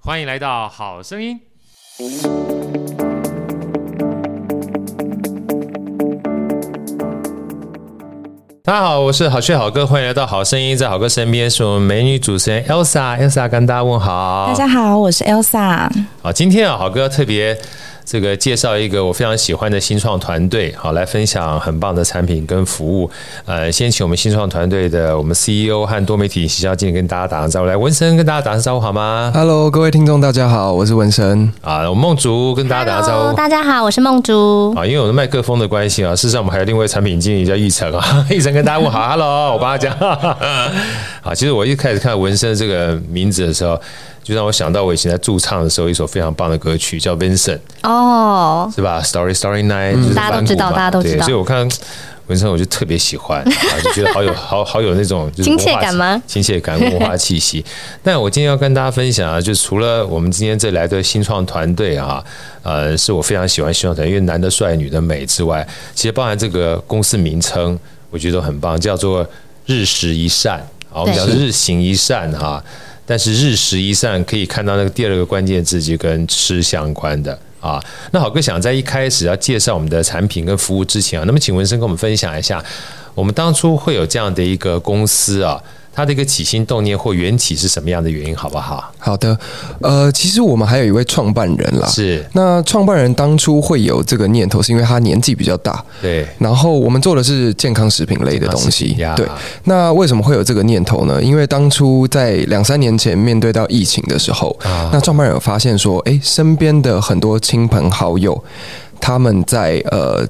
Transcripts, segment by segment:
欢迎来到好声音。大家好，我是好趣好哥，欢迎来到好声音。在好哥身边是我们美女主持人 Elsa，Elsa 跟大家问好。大家好，我是 Elsa。好，今天啊，好哥特别。这个介绍一个我非常喜欢的新创团队，好，来分享很棒的产品跟服务。呃，先请我们新创团队的我们 CEO 和多媒体营销经理跟大家打个招呼。来，文森跟大家打声招呼好吗？Hello，各位听众，大家好，我是文森。啊，我们梦竹跟大家打个招呼。Hello, 大家好，我是梦竹。啊，因为我的麦克风的关系啊，事实上我们还有另外一位产品经理叫奕成啊，奕成跟大家问好，Hello，我帮他讲。啊，其实我一开始看文森这个名字的时候。就让我想到我以前在驻唱的时候，一首非常棒的歌曲叫《Vincent》哦，是吧？Story Story Night，、嗯、大家都知道，大家都知道。所以我看文森，我就特别喜欢，啊，就觉得好有好好有那种亲切感吗？亲切感、文化气息。那我今天要跟大家分享啊，就除了我们今天这来的新创团队啊，呃，是我非常喜欢新创团队，因为男的帅，女的美之外，其实包含这个公司名称，我觉得都很棒，叫做日食一善。好，我们讲日行一善哈。但是日食一善可以看到那个第二个关键字就跟吃相关的啊。那好哥想在一开始要介绍我们的产品跟服务之前啊，那么请文森跟我们分享一下，我们当初会有这样的一个公司啊。他的一个起心动念或缘起是什么样的原因，好不好？好的，呃，其实我们还有一位创办人啦。是，那创办人当初会有这个念头，是因为他年纪比较大。对。然后我们做的是健康食品类的东西。对。那为什么会有这个念头呢？因为当初在两三年前面对到疫情的时候，啊、那创办人有发现说，哎，身边的很多亲朋好友，他们在呃，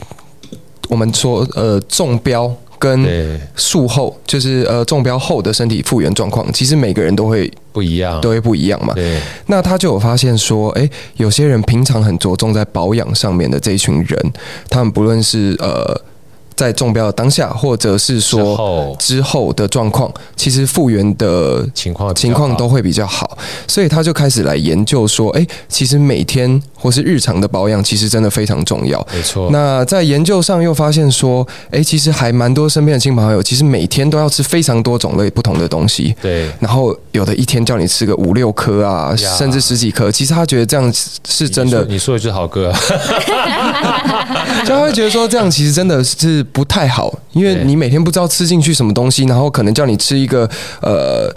我们说呃中标。跟术后就是呃中标后的身体复原状况，其实每个人都会不一样，都会不一样嘛。对，那他就有发现说，哎，有些人平常很着重在保养上面的这一群人，他们不论是呃。在中标的当下，或者是说之后。的状况，其实复原的情况情况都会比较好，所以他就开始来研究说，哎，其实每天或是日常的保养，其实真的非常重要。没错。那在研究上又发现说，哎，其实还蛮多身边的亲朋好友，其实每天都要吃非常多种类不同的东西。对。然后有的一天叫你吃个五六颗啊，甚至十几颗，其实他觉得这样是真的。你说的就是好哥。就他会觉得说，这样其实真的是。不太好，因为你每天不知道吃进去什么东西，然后可能叫你吃一个呃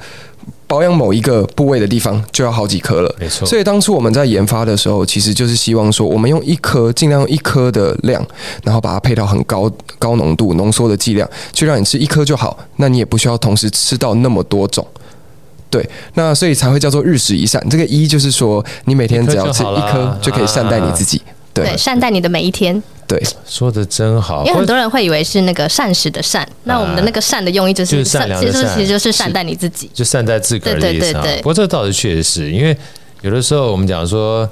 保养某一个部位的地方就要好几颗了，没错。所以当初我们在研发的时候，其实就是希望说，我们用一颗尽量用一颗的量，然后把它配到很高高浓度浓缩的剂量，去让你吃一颗就好。那你也不需要同时吃到那么多种，对。那所以才会叫做日食一善。这个一就是说，你每天只要吃一颗就可以善待你自己，对，善待你的每一天。对，说的真好。因为很多人会以为是那个善食的善，那我们的那个善的用意就是善良，其实其实就是善待你自己，就善待自个儿的意思。对对对。不过这个倒是确实是因为有的时候我们讲说。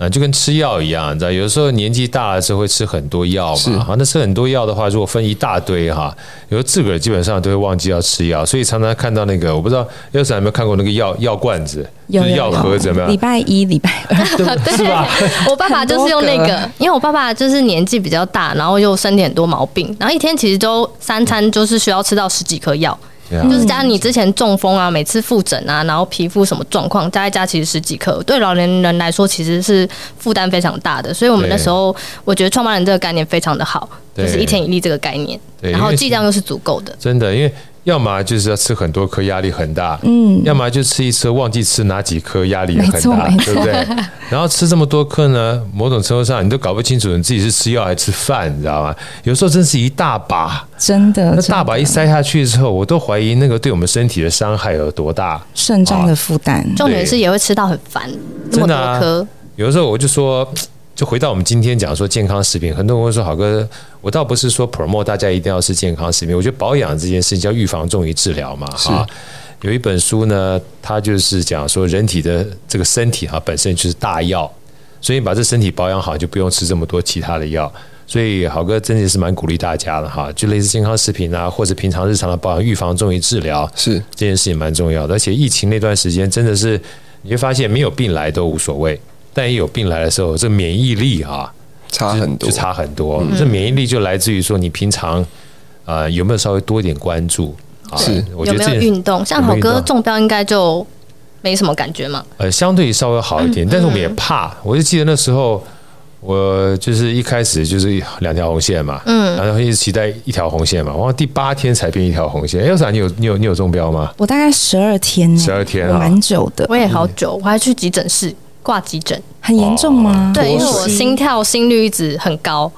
啊，就跟吃药一样，你知道，有的时候年纪大了之后会吃很多药嘛。啊，那吃很多药的话，如果分一大堆哈，有时候自个儿基本上都会忘记要吃药，所以常常看到那个，我不知道 Elsa 有没有看过那个药药罐子，就是药盒子，有没有？礼拜一、礼拜二，对 是吧？我爸爸就是用那个，因为我爸爸就是年纪比较大，然后又身体很多毛病，然后一天其实都三餐就是需要吃到十几颗药。就是加上你之前中风啊，每次复诊啊，然后皮肤什么状况，加一加其实十几克，对老年人来说其实是负担非常大的。所以我们那时候，我觉得创办人这个概念非常的好，就是一天一粒这个概念，然后剂量又是足够的。真的，因为。要么就是要吃很多颗，压力很大，嗯，要么就吃一吃，忘记吃哪几颗，压力也很大，对不对？然后吃这么多颗呢，某种程度上你都搞不清楚你自己是吃药还是吃饭，你知道吗？有时候真是一大把，真的，那大把一塞下去之后，我都怀疑那个对我们身体的伤害有多大，肾脏的负担，重点是也会吃到很烦，这么多颗。有的时候我就说。就回到我们今天讲说健康食品，很多人会说好哥，我倒不是说 promote 大家一定要吃健康食品，我觉得保养这件事情叫预防重于治疗嘛，哈。有一本书呢，它就是讲说人体的这个身体哈本身就是大药，所以你把这身体保养好，就不用吃这么多其他的药。所以好哥真的是蛮鼓励大家的哈，就类似健康食品啊，或者平常日常的保养、预防重于治疗，是这件事情蛮重要的。而且疫情那段时间真的是，你会发现没有病来都无所谓，但一有病来的时候，这免疫力啊差很多，就差很多。这免疫力就来自于说你平常呃有没有稍微多一点关注啊？是，我觉得有没有运动？像好哥中标应该就没什么感觉嘛？呃，相对稍微好一点，但是我们也怕。我就记得那时候。我就是一开始就是两条红线嘛，嗯，然后一直期待一条红线嘛，然后第八天才变一条红线。Elsa，你有你有你有中标吗？我大概十二天，十二天啊，蛮久的。我也好久，我还去急诊室挂急诊，很严重吗？对，因为我心跳心率一直很高，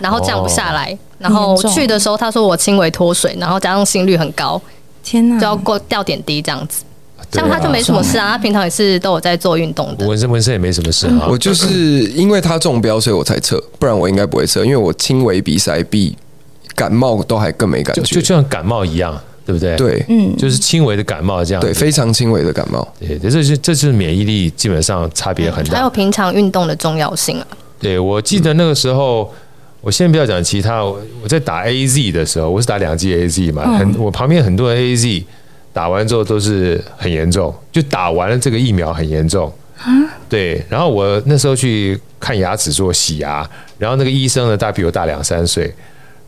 然后降不下来，然后去的时候他说我轻微脱水，然后加上心率很高，天哪，就要过吊点滴这样子。像他就没什么事啊，他平常也是都有在做运动的。纹身纹身也没什么事啊。我就是因为他中标，所以我才测，不然我应该不会测。因为我轻微鼻塞比感冒都还更没感觉，就就像感冒一样，对不对？对，嗯，就是轻微的感冒这样。对，非常轻微的感冒。对，这是这是免疫力基本上差别很大。还有平常运动的重要性啊。对，我记得那个时候，我先不要讲其他，我我在打 AZ 的时候，我是打两剂 AZ 嘛，很我旁边很多人 AZ。打完之后都是很严重，就打完了这个疫苗很严重。对，然后我那时候去看牙齿做洗牙，然后那个医生呢大比我大两三岁，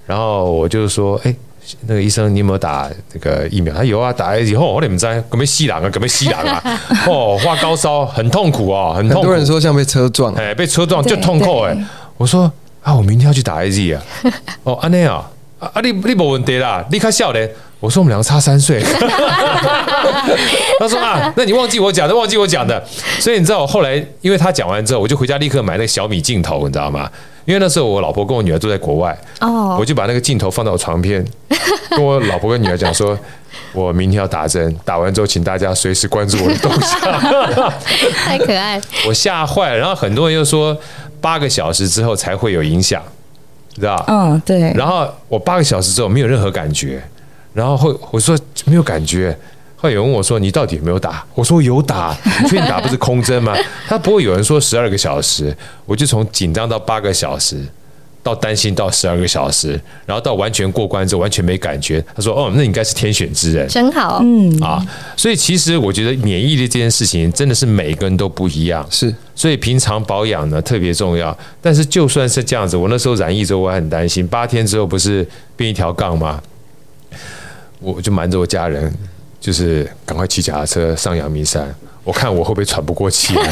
然后我就说：“哎，那个医生，你有没有打这个疫苗？”他有啊，打了以后我怎么在？准备吸狼啊，准备吸狼啊！哦，发高烧，很痛苦哦，很痛苦。很多人说像被车撞，哎，被车撞就痛苦哎。我说啊，我明天要去打 AZ 啊。哦，安内啊，啊你你没问题啦，你看笑咧。我说我们两个差三岁，他说啊，那你忘记我讲的，忘记我讲的，所以你知道我后来，因为他讲完之后，我就回家立刻买那个小米镜头，你知道吗？因为那时候我老婆跟我女儿都在国外，哦，我就把那个镜头放到我床边，跟我老婆跟女儿讲说，我明天要打针，打完之后请大家随时关注我的动向，太可爱，我吓坏了，然后很多人又说八个小时之后才会有影响，你知道？嗯，对，然后我八个小时之后没有任何感觉。然后会我说没有感觉，后来有人问我说，你到底有没有打？我说有打，你确定打不是空针吗？他不会有人说十二个小时，我就从紧张到八个小时，到担心到十二个小时，然后到完全过关之后完全没感觉。他说哦，那你应该是天选之人，真好，嗯啊，所以其实我觉得免疫力这件事情真的是每个人都不一样，是，所以平常保养呢特别重要。但是就算是这样子，我那时候染疫之后我还很担心，八天之后不是变一条杠吗？我就瞒着我家人，就是赶快骑脚踏车上阳明山。我看我会不会喘不过气来？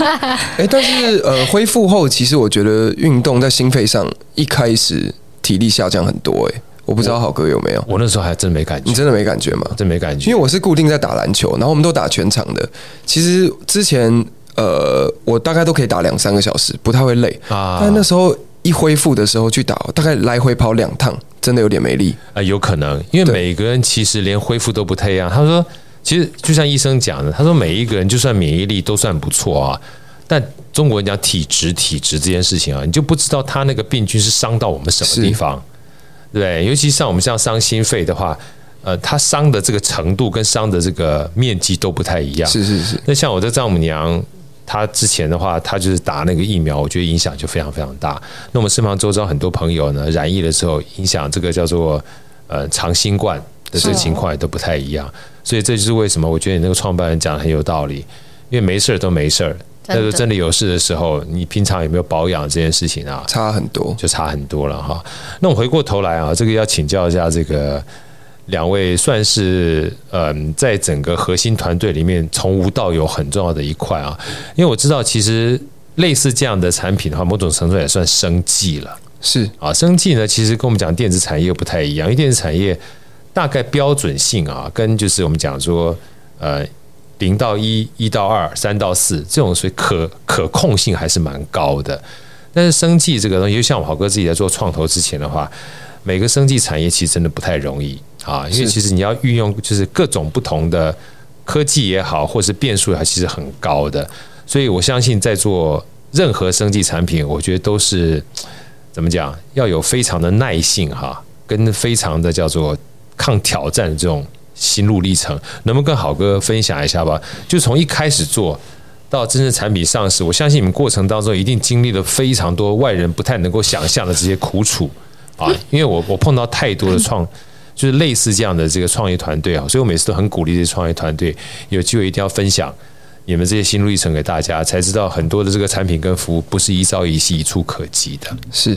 哎，但是呃，恢复后其实我觉得运动在心肺上一开始体力下降很多。哎，我不知道好哥有没有？我那时候还真没感觉。你真的没感觉吗？真没感觉。因为我是固定在打篮球，然后我们都打全场的。其实之前呃，我大概都可以打两三个小时，不太会累啊。但那时候一恢复的时候去打，大概来回跑两趟。真的有点没力啊，有可能，因为每个人其实连恢复都不太一样。他说，其实就像医生讲的，他说每一个人就算免疫力都算不错啊，但中国人讲体质，体质这件事情啊，你就不知道他那个病菌是伤到我们什么地方，对，尤其像我们像伤心肺的话，呃，他伤的这个程度跟伤的这个面积都不太一样。是是是。那像我的丈母娘。他之前的话，他就是打那个疫苗，我觉得影响就非常非常大。那我们身旁周遭很多朋友呢，染疫的时候，影响这个叫做呃长新冠的这个情况也都不太一样。所以这就是为什么我觉得你那个创办人讲的很有道理，因为没事都没事，但是真的有事的时候，你平常有没有保养这件事情啊？差很多，就差很多了哈。那我回过头来啊，这个要请教一下这个。两位算是嗯，在整个核心团队里面从无到有很重要的一块啊，因为我知道其实类似这样的产品的话，某种程度也算生技了。是啊，生技呢，其实跟我们讲电子产业又不太一样，因为电子产业大概标准性啊，跟就是我们讲说呃零到一、一到二、三到四这种，所以可可控性还是蛮高的。但是生技这个东西，就像我豪哥自己在做创投之前的话，每个生技产业其实真的不太容易。啊，因为其实你要运用就是各种不同的科技也好，或是变数也好，其实很高的。所以我相信在做任何生技产品，我觉得都是怎么讲，要有非常的耐性哈，跟非常的叫做抗挑战的这种心路历程，能不能跟好哥分享一下吧？就从一开始做到真正产品上市，我相信你们过程当中一定经历了非常多外人不太能够想象的这些苦楚啊！因为我我碰到太多的创，就是类似这样的这个创业团队啊，所以我每次都很鼓励这些创业团队有机会一定要分享你们这些心路历程给大家，才知道很多的这个产品跟服务不是一朝一夕、一触可及的。是。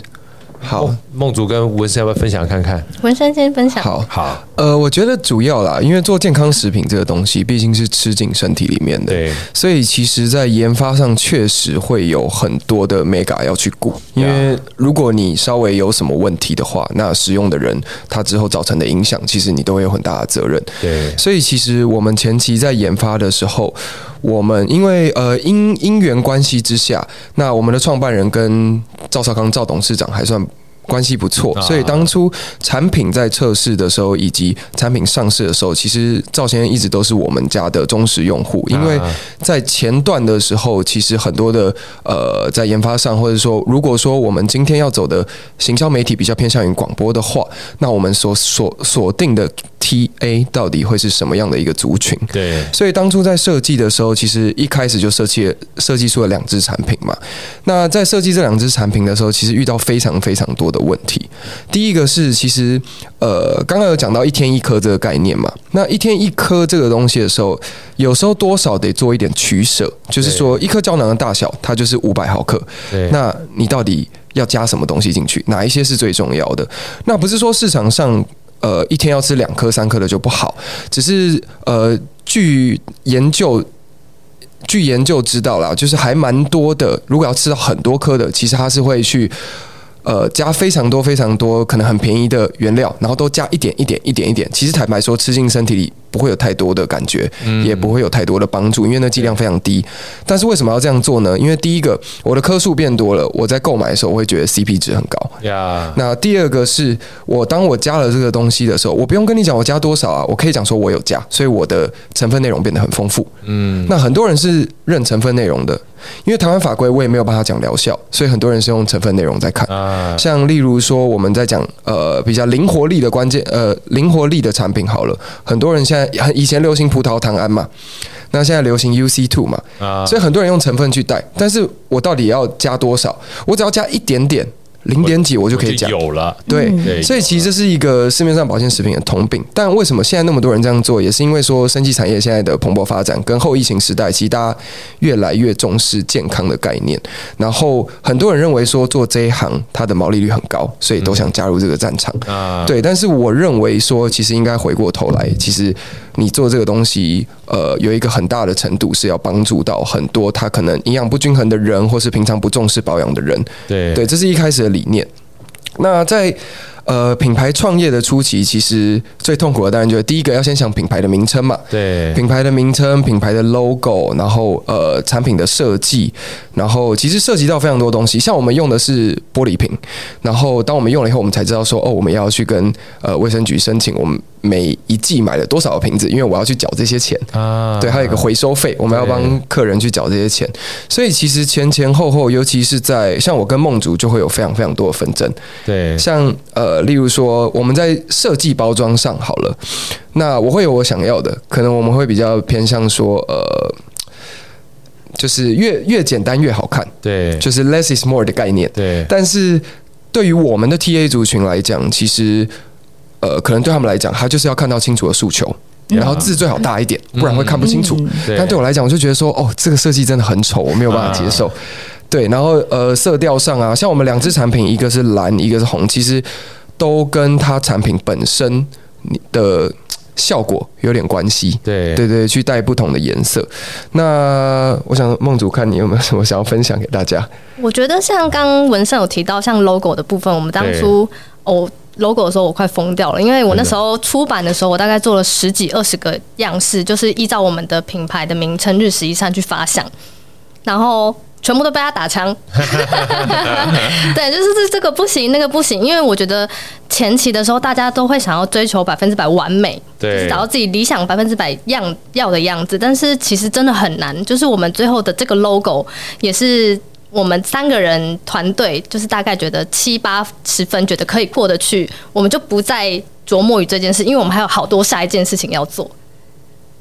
好，梦竹跟文生要不要分享看看？文生先分享。好，好，呃，我觉得主要啦，因为做健康食品这个东西，毕竟是吃进身体里面的，对，所以其实在研发上确实会有很多的 mega 要去顾。因为如果你稍微有什么问题的话，那使用的人他之后造成的影响，其实你都会有很大的责任。对，所以其实我们前期在研发的时候，我们因为呃因因缘关系之下，那我们的创办人跟赵少康赵董事长还算。关系不错，所以当初产品在测试的时候，以及产品上市的时候，其实赵先生一直都是我们家的忠实用户。因为在前段的时候，其实很多的呃，在研发上，或者说，如果说我们今天要走的行销媒体比较偏向于广播的话，那我们所锁锁定的 TA 到底会是什么样的一个族群？对，所以当初在设计的时候，其实一开始就设计了设计出了两支产品嘛。那在设计这两支产品的时候，其实遇到非常非常多的问题，第一个是其实呃，刚刚有讲到一天一颗这个概念嘛，那一天一颗这个东西的时候，有时候多少得做一点取舍，就是说一颗胶囊的大小，它就是五百毫克，那你到底要加什么东西进去？哪一些是最重要的？那不是说市场上呃一天要吃两颗三颗的就不好，只是呃据研究据研究知道啦，就是还蛮多的，如果要吃到很多颗的，其实它是会去。呃，加非常多非常多，可能很便宜的原料，然后都加一点一点一点一点。其实坦白说，吃进身体里不会有太多的感觉，也不会有太多的帮助，因为那剂量非常低。但是为什么要这样做呢？因为第一个，我的颗数变多了，我在购买的时候我会觉得 CP 值很高。呀。那第二个是我当我加了这个东西的时候，我不用跟你讲我加多少啊，我可以讲说我有加，所以我的成分内容变得很丰富。嗯。那很多人是认成分内容的。因为台湾法规，我也没有办法讲疗效，所以很多人是用成分内容在看。像例如说，我们在讲呃比较灵活力的关键呃灵活力的产品好了，很多人现在很以前流行葡萄糖胺嘛，那现在流行 UC two 嘛，所以很多人用成分去带，但是我到底要加多少？我只要加一点点。零点几我就可以讲有了，对，所以其实这是一个市面上保健食品的通病。但为什么现在那么多人这样做，也是因为说生技产业现在的蓬勃发展，跟后疫情时代，其实大家越来越重视健康的概念。然后很多人认为说做这一行它的毛利率很高，所以都想加入这个战场。啊，对。但是我认为说，其实应该回过头来，其实你做这个东西，呃，有一个很大的程度是要帮助到很多他可能营养不均衡的人，或是平常不重视保养的人。对，对，这是一开始的。理念。那在呃品牌创业的初期，其实最痛苦的当然就是第一个要先想品牌的名称嘛。对，品牌的名称、品牌的 logo，然后呃产品的设计，然后其实涉及到非常多东西。像我们用的是玻璃瓶，然后当我们用了以后，我们才知道说哦，我们要去跟呃卫生局申请我们。每一季买了多少个瓶子？因为我要去缴这些钱啊，对，还有一个回收费，我们要帮客人去缴这些钱。所以其实前前后后，尤其是在像我跟梦竹，就会有非常非常多的纷争。对，像呃，例如说我们在设计包装上好了，那我会有我想要的，可能我们会比较偏向说呃，就是越越简单越好看，对，就是 less is more 的概念。对，但是对于我们的 TA 族群来讲，其实。呃，可能对他们来讲，他就是要看到清楚的诉求，然后字最好大一点，不然会看不清楚。但对我来讲，我就觉得说，哦，这个设计真的很丑，我没有办法接受。对，然后呃，色调上啊，像我们两只产品，一个是蓝，一个是红，其实都跟它产品本身的效果有点关系。对，对对，去带不同的颜色。那我想梦主看你有没有什么想要分享给大家？我觉得像刚文胜有提到，像 logo 的部分，我们当初哦。logo 的时候我快疯掉了，因为我那时候出版的时候，我大概做了十几二十个样式，就是依照我们的品牌的名称、日食一餐去发想，然后全部都被他打枪。对，就是这这个不行，那个不行，因为我觉得前期的时候大家都会想要追求百分之百完美，对，就是找到自己理想百分之百样要的样子，但是其实真的很难。就是我们最后的这个 logo 也是。我们三个人团队就是大概觉得七八十分，觉得可以过得去，我们就不再琢磨于这件事，因为我们还有好多下一件事情要做。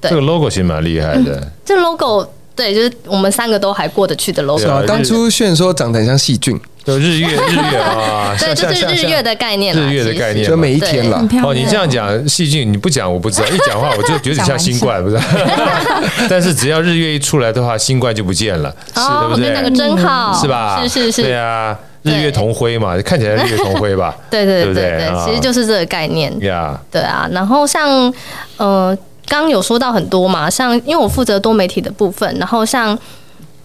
对，这个 logo 其实蛮厉害的。嗯、这 logo 对，就是我们三个都还过得去的 logo。啊、当初炫说长得很像细菌，就日月日月啊，对，就是日月的概念，日月的概念，就每一天了。哦，你这样讲细菌，你不讲我不知道，一讲话我就觉得像新冠，不是？但是只要日月一出来的话，新冠就不见了，是，对不对？那个真好，是吧？是是是，对啊，日月同辉嘛，看起来日月同辉吧？对对对对对，其实就是这个概念。呀，对啊，然后像呃。刚刚有说到很多嘛，像因为我负责多媒体的部分，然后像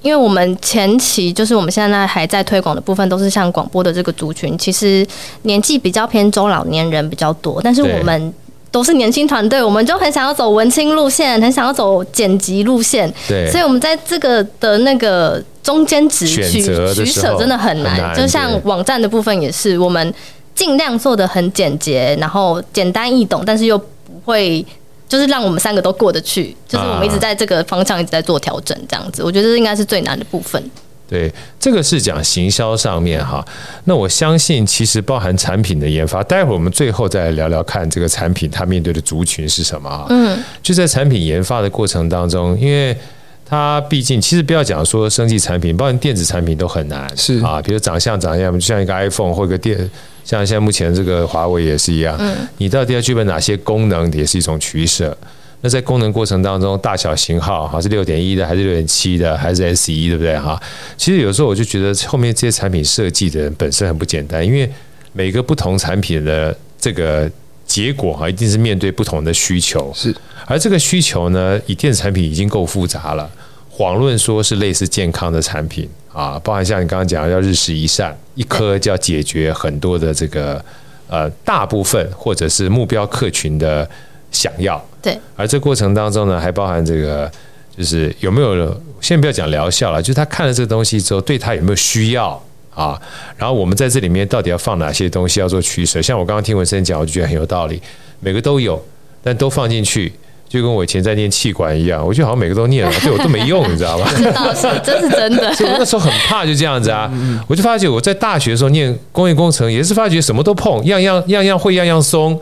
因为我们前期就是我们现在还在推广的部分，都是像广播的这个族群，其实年纪比较偏中老年人比较多，但是我们都是年轻团队，我们就很想要走文青路线，很想要走剪辑路线，对，所以我们在这个的那个中间值取取舍真的很难，很难，就像网站的部分也是，我们尽量做的很简洁，然后简单易懂，但是又不会。就是让我们三个都过得去，就是我们一直在这个方向一直在做调整，这样子，我觉得这应该是最难的部分。对，这个是讲行销上面哈。那我相信其实包含产品的研发，待会儿我们最后再来聊聊看这个产品它面对的族群是什么啊？嗯，就在产品研发的过程当中，因为它毕竟其实不要讲说生技产品，包含电子产品都很难，是啊，比如长相长相，就像一个 iPhone 或一个电。像现在目前这个华为也是一样，你到底要具备哪些功能，也是一种取舍。那在功能过程当中，大小型号哈是六点一的，还是六点七的，还是 S 一，对不对哈？其实有时候我就觉得后面这些产品设计的人本身很不简单，因为每个不同产品的这个结果哈，一定是面对不同的需求。是，而这个需求呢，以电子产品已经够复杂了。遑论说是类似健康的产品啊，包含像你刚刚讲的要日食一善，一颗就要解决很多的这个呃大部分或者是目标客群的想要。对，而这过程当中呢，还包含这个就是有没有先不要讲疗效了，就是他看了这个东西之后，对他有没有需要啊？然后我们在这里面到底要放哪些东西要做取舍？像我刚刚听文生讲，我就觉得很有道理，每个都有，但都放进去。就跟我以前在念气管一样，我觉得好像每个都念了，对我都没用，你知道吧？这倒是，这是真的。所以我那时候很怕就这样子啊，我就发觉我在大学的时候念工业工程，也是发觉什么都碰，样样样样会，样样松。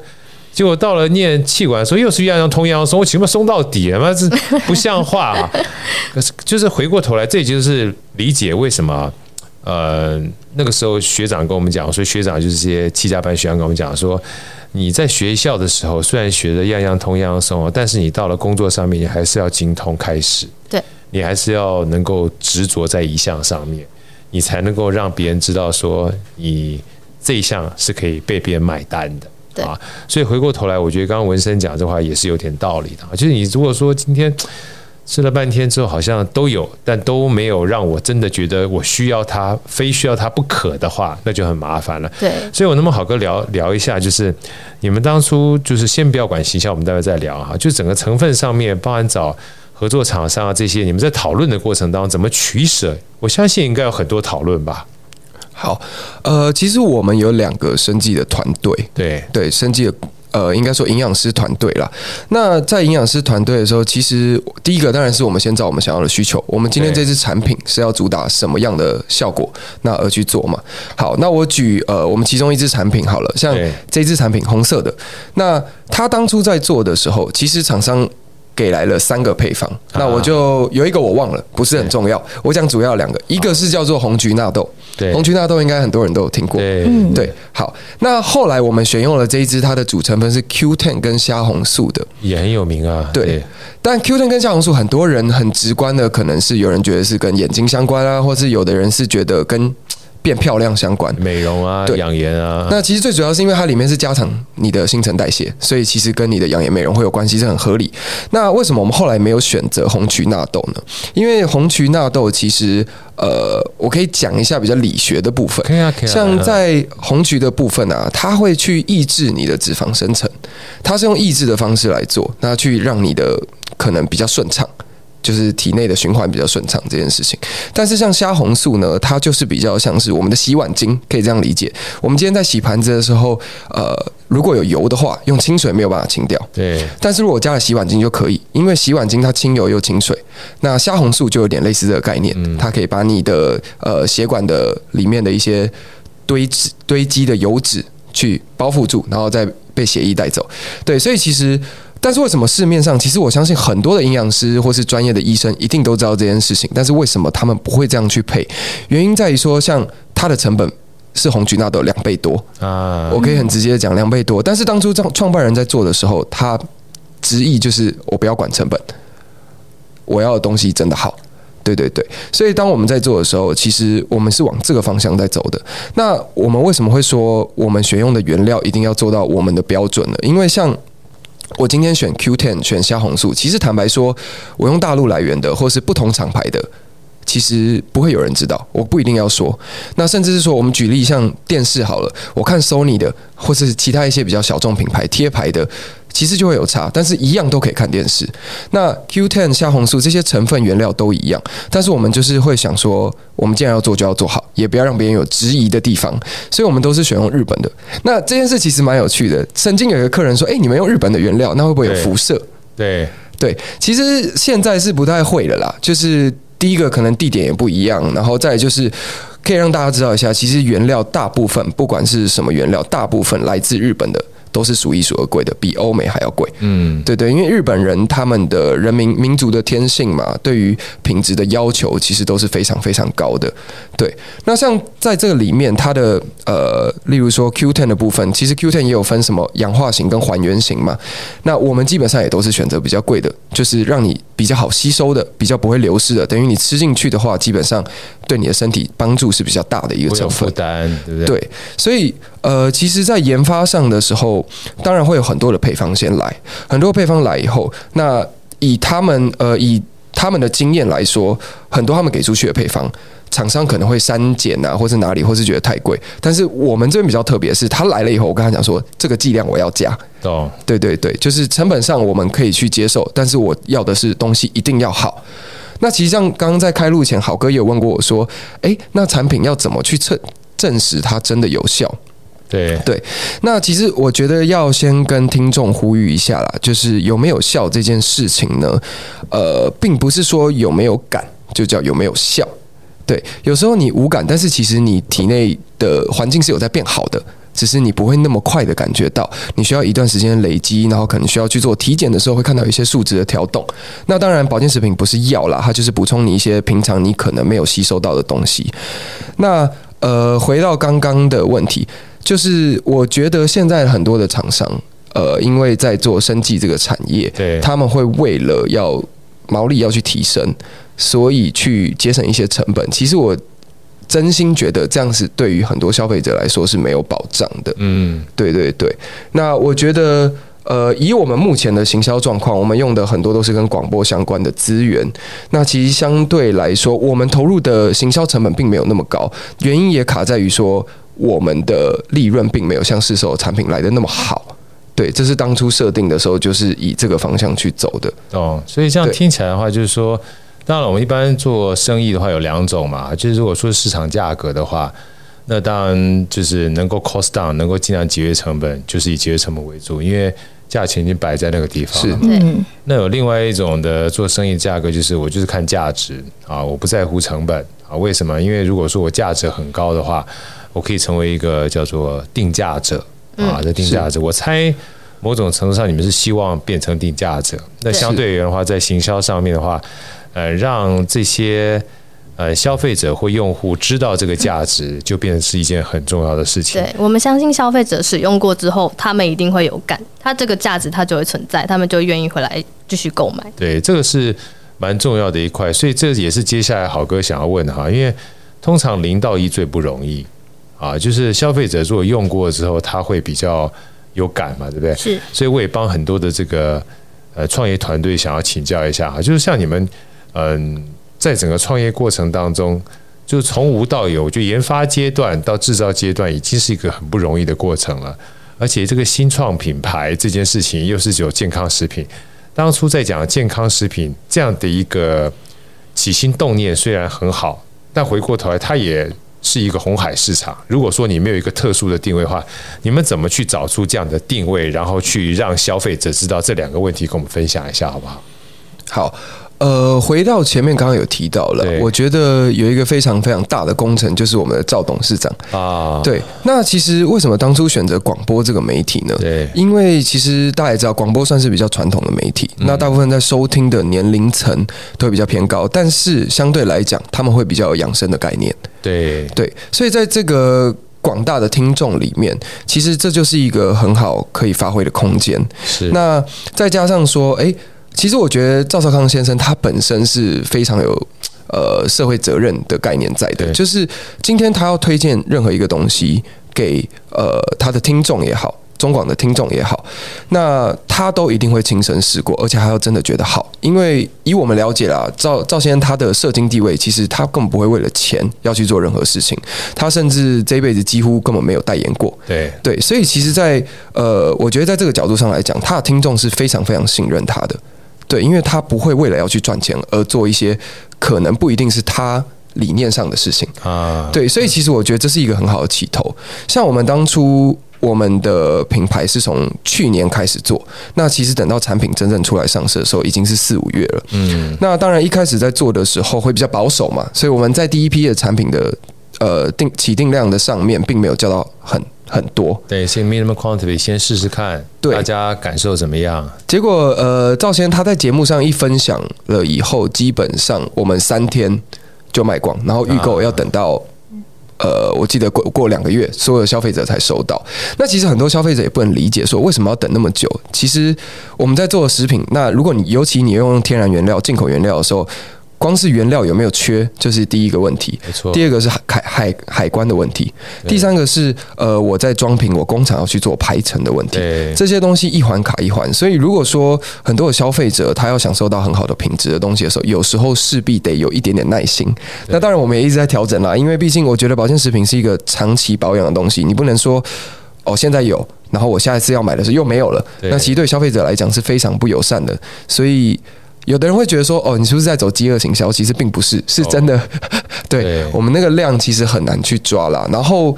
结果到了念气管的时候，又是样样通，样样松，我起码松到底了嘛，这不像话啊！可是就是回过头来，这就是理解为什么呃那个时候学长跟我们讲，所以学长就是这些七家班学长跟我们讲说。你在学校的时候，虽然学的样样通样样松，但是你到了工作上面，你还是要精通开始。对，你还是要能够执着在一项上面，你才能够让别人知道说你这一项是可以被别人买单的。对啊，所以回过头来，我觉得刚刚文生讲这话也是有点道理的。就是你如果说今天。吃了半天之后，好像都有，但都没有让我真的觉得我需要它，非需要它不可的话，那就很麻烦了。对，所以我能不能好哥聊聊一下，就是你们当初就是先不要管形象，我们待会再聊哈。就整个成分上面，包含找合作厂商啊这些，你们在讨论的过程当中怎么取舍？我相信应该有很多讨论吧。好，呃，其实我们有两个生技的团队，对对，生技的。呃，应该说营养师团队啦。那在营养师团队的时候，其实第一个当然是我们先找我们想要的需求。我们今天这支产品是要主打什么样的效果，那而去做嘛。好，那我举呃，我们其中一支产品好了，像这支产品红色的，那他当初在做的时候，其实厂商。给来了三个配方，那我就有一个我忘了，不是很重要。我讲主要两个，一个是叫做红菊纳豆，对，红菊纳豆应该很多人都有听过，对，对。好，那后来我们选用了这一支，它的主成分是 Q10 跟虾红素的，也很有名啊。对，但 Q10 跟虾红素，很多人很直观的，可能是有人觉得是跟眼睛相关啊，或是有的人是觉得跟。变漂亮相关，美容啊，对，养颜啊。那其实最主要是因为它里面是加强你的新陈代谢，所以其实跟你的养颜美容会有关系，是很合理。那为什么我们后来没有选择红曲纳豆呢？因为红曲纳豆其实，呃，我可以讲一下比较理学的部分。可以啊，可以啊。像在红曲的部分啊，它会去抑制你的脂肪生成，它是用抑制的方式来做，那去让你的可能比较顺畅。就是体内的循环比较顺畅这件事情，但是像虾红素呢，它就是比较像是我们的洗碗精，可以这样理解。我们今天在洗盘子的时候，呃，如果有油的话，用清水没有办法清掉。对。但是如果加了洗碗精就可以，因为洗碗精它清油又清水。那虾红素就有点类似这个概念，它可以把你的呃血管的里面的一些堆积堆积的油脂去包覆住，然后再被血液带走。对，所以其实，但是为什么市面上其实我相信很多的营养师或是专业的医生一定都知道这件事情，但是为什么他们不会这样去配？原因在于说，像它的成本是红曲纳豆两倍多啊，我可以很直接的讲两倍多。但是当初创创办人在做的时候，他执意就是我不要管成本，我要的东西真的好。对对对，所以当我们在做的时候，其实我们是往这个方向在走的。那我们为什么会说我们选用的原料一定要做到我们的标准呢？因为像我今天选 Q10 选虾红素，其实坦白说，我用大陆来源的，或是不同厂牌的，其实不会有人知道。我不一定要说。那甚至是说，我们举例像电视好了，我看 Sony 的，或是其他一些比较小众品牌贴牌的。其实就会有差，但是一样都可以看电视。那 Q10 虾红素这些成分原料都一样，但是我们就是会想说，我们既然要做，就要做好，也不要让别人有质疑的地方。所以我们都是选用日本的。那这件事其实蛮有趣的。曾经有一个客人说：“哎，你们用日本的原料，那会不会有辐射？”对对，其实现在是不太会了啦。就是第一个可能地点也不一样，然后再就是可以让大家知道一下，其实原料大部分不管是什么原料，大部分来自日本的。都是数一数二贵的，比欧美还要贵。嗯，对对，因为日本人他们的人民民族的天性嘛，对于品质的要求其实都是非常非常高的。对，那像在这个里面，它的呃，例如说 Q10 的部分，其实 Q10 也有分什么氧化型跟还原型嘛。那我们基本上也都是选择比较贵的，就是让你比较好吸收的，比较不会流失的。等于你吃进去的话，基本上对你的身体帮助是比较大的一个成分。负担，对不对？对，所以呃，其实，在研发上的时候。当然会有很多的配方先来，很多配方来以后，那以他们呃以他们的经验来说，很多他们给出去的配方，厂商可能会删减啊，或是哪里，或是觉得太贵。但是我们这边比较特别的是，他来了以后，我跟他讲说，这个剂量我要加。哦，对对对，就是成本上我们可以去接受，但是我要的是东西一定要好。那其实像刚刚在开录前，好哥也有问过我说，诶，那产品要怎么去测证实它真的有效？对对，那其实我觉得要先跟听众呼吁一下啦，就是有没有效这件事情呢？呃，并不是说有没有感就叫有没有效。对，有时候你无感，但是其实你体内的环境是有在变好的，只是你不会那么快的感觉到，你需要一段时间累积，然后可能需要去做体检的时候会看到一些数值的调动。那当然，保健食品不是药啦，它就是补充你一些平常你可能没有吸收到的东西。那呃，回到刚刚的问题。就是我觉得现在很多的厂商，呃，因为在做生计这个产业，对，他们会为了要毛利要去提升，所以去节省一些成本。其实我真心觉得这样是对于很多消费者来说是没有保障的。嗯，对对对。那我觉得，呃，以我们目前的行销状况，我们用的很多都是跟广播相关的资源。那其实相对来说，我们投入的行销成本并没有那么高，原因也卡在于说。我们的利润并没有像市售产品来的那么好，对，这是当初设定的时候就是以这个方向去走的。哦，所以这样听起来的话，就是说，当然我们一般做生意的话有两种嘛，就是如果说市场价格的话，那当然就是能够 cost down，能够尽量节约成本，就是以节约成本为主，因为价钱已经摆在那个地方了。是，那有另外一种的做生意价格，就是我就是看价值啊，我不在乎成本啊。为什么？因为如果说我价值很高的话。我可以成为一个叫做定价者啊，这定价者，我猜某种程度上你们是希望变成定价者。那相对而言的话，在行销上面的话，呃，让这些呃消费者或用户知道这个价值，就变成是一件很重要的事情。对，我们相信消费者使用过之后，他们一定会有感，他这个价值它就会存在，他们就愿意回来继续购买。对，这个是蛮重要的一块，所以这也是接下来好哥想要问的哈，因为通常零到一最不容易。啊，就是消费者如果用过之后，他会比较有感嘛，对不对？是。所以我也帮很多的这个呃创业团队想要请教一下哈，就是像你们嗯，在整个创业过程当中，就是从无到有，就研发阶段到制造阶段，已经是一个很不容易的过程了。而且这个新创品牌这件事情，又是有健康食品。当初在讲健康食品这样的一个起心动念虽然很好，但回过头来，它也是一个红海市场。如果说你没有一个特殊的定位的话，你们怎么去找出这样的定位，然后去让消费者知道这两个问题？跟我们分享一下好不好？好，呃，回到前面刚刚有提到了，我觉得有一个非常非常大的工程，就是我们的赵董事长啊。对，那其实为什么当初选择广播这个媒体呢？对，因为其实大家也知道，广播算是比较传统的媒体，嗯、那大部分在收听的年龄层都会比较偏高，但是相对来讲，他们会比较有养生的概念。对对，所以在这个广大的听众里面，其实这就是一个很好可以发挥的空间。是，那再加上说，哎。其实我觉得赵少康先生他本身是非常有呃社会责任的概念在的，就是今天他要推荐任何一个东西给呃他的听众也好，中广的听众也好，那他都一定会亲身试过，而且还要真的觉得好，因为以我们了解啦，赵赵先生他的社经地位，其实他根本不会为了钱要去做任何事情，他甚至这一辈子几乎根本没有代言过，对。对，所以其实在，在呃，我觉得在这个角度上来讲，他的听众是非常非常信任他的。对，因为他不会为了要去赚钱而做一些可能不一定是他理念上的事情啊。对，所以其实我觉得这是一个很好的起头。像我们当初我们的品牌是从去年开始做，那其实等到产品真正出来上市的时候，已经是四五月了。嗯，那当然一开始在做的时候会比较保守嘛，所以我们在第一批的产品的呃定起定量的上面，并没有叫到很。很多对，先 minimum quantity 先试试看，对大家感受怎么样？结果呃，赵先他在节目上一分享了以后，基本上我们三天就卖光，然后预购要等到、啊、呃，我记得过过两个月，所有的消费者才收到。那其实很多消费者也不能理解，说为什么要等那么久？其实我们在做的食品，那如果你尤其你用天然原料、进口原料的时候。光是原料有没有缺，就是第一个问题。没错。第二个是海海海关的问题。第三个是呃，我在装瓶，我工厂要去做排程的问题。这些东西一环卡一环，所以如果说很多的消费者他要享受到很好的品质的东西的时候，有时候势必得有一点点耐心。那当然，我们也一直在调整啦，因为毕竟我觉得保健食品是一个长期保养的东西，你不能说哦现在有，然后我下一次要买的时候又没有了。那其实对消费者来讲是非常不友善的，所以。有的人会觉得说，哦，你是不是在走饥饿行销？其实并不是，是真的。对，对我们那个量其实很难去抓啦。然后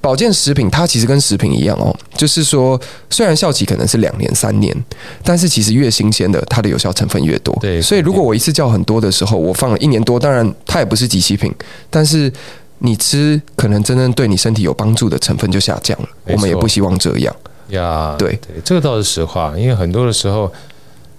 保健食品它其实跟食品一样哦，就是说虽然效期可能是两年三年，但是其实越新鲜的它的有效成分越多。对，所以如果我一次叫很多的时候，我放了一年多，当然它也不是即期品，但是你吃可能真正对你身体有帮助的成分就下降了。我们也不希望这样呀。对对，这个倒是实话，因为很多的时候。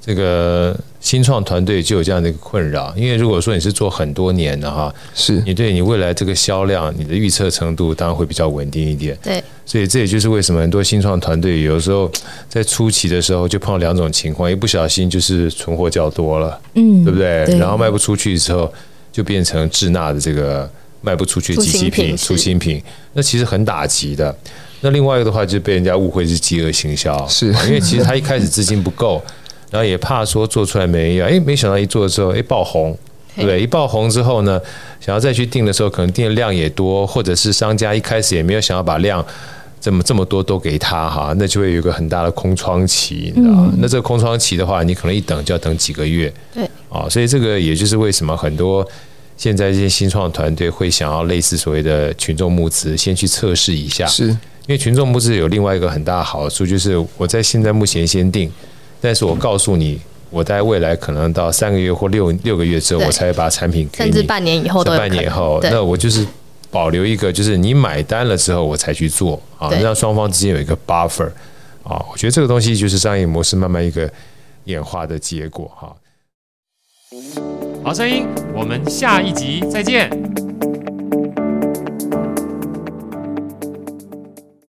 这个新创团队就有这样的一个困扰，因为如果说你是做很多年的哈，是你对你未来这个销量，你的预测程度当然会比较稳定一点。对，所以这也就是为什么很多新创团队有时候在初期的时候就碰到两种情况，一不小心就是存货较多了，嗯，对不对？对，然后卖不出去之后，就变成滞纳的这个卖不出去的即期品、出新品，那其实很打击的。那另外一个的话，就被人家误会是饥饿行销，是因为其实他一开始资金不够。然后也怕说做出来没人要，哎，没想到一做之后，哎，爆红，对不对？一爆红之后呢，想要再去订的时候，可能订的量也多，或者是商家一开始也没有想要把量这么这么多都给他哈，那就会有一个很大的空窗期，你知道吗？那这个空窗期的话，你可能一等就要等几个月，对，啊，所以这个也就是为什么很多现在这些新创团队会想要类似所谓的群众募资，先去测试一下，是因为群众募资有另外一个很大的好处，就是我在现在目前先订。但是我告诉你，我在未来可能到三个月或六六个月之后，我才会把产品给你，甚至半年以后都半年以后，那我就是保留一个，就是你买单了之后我才去做啊，让双方之间有一个 buffer 啊。我觉得这个东西就是商业模式慢慢一个演化的结果哈。好声音，我们下一集再见。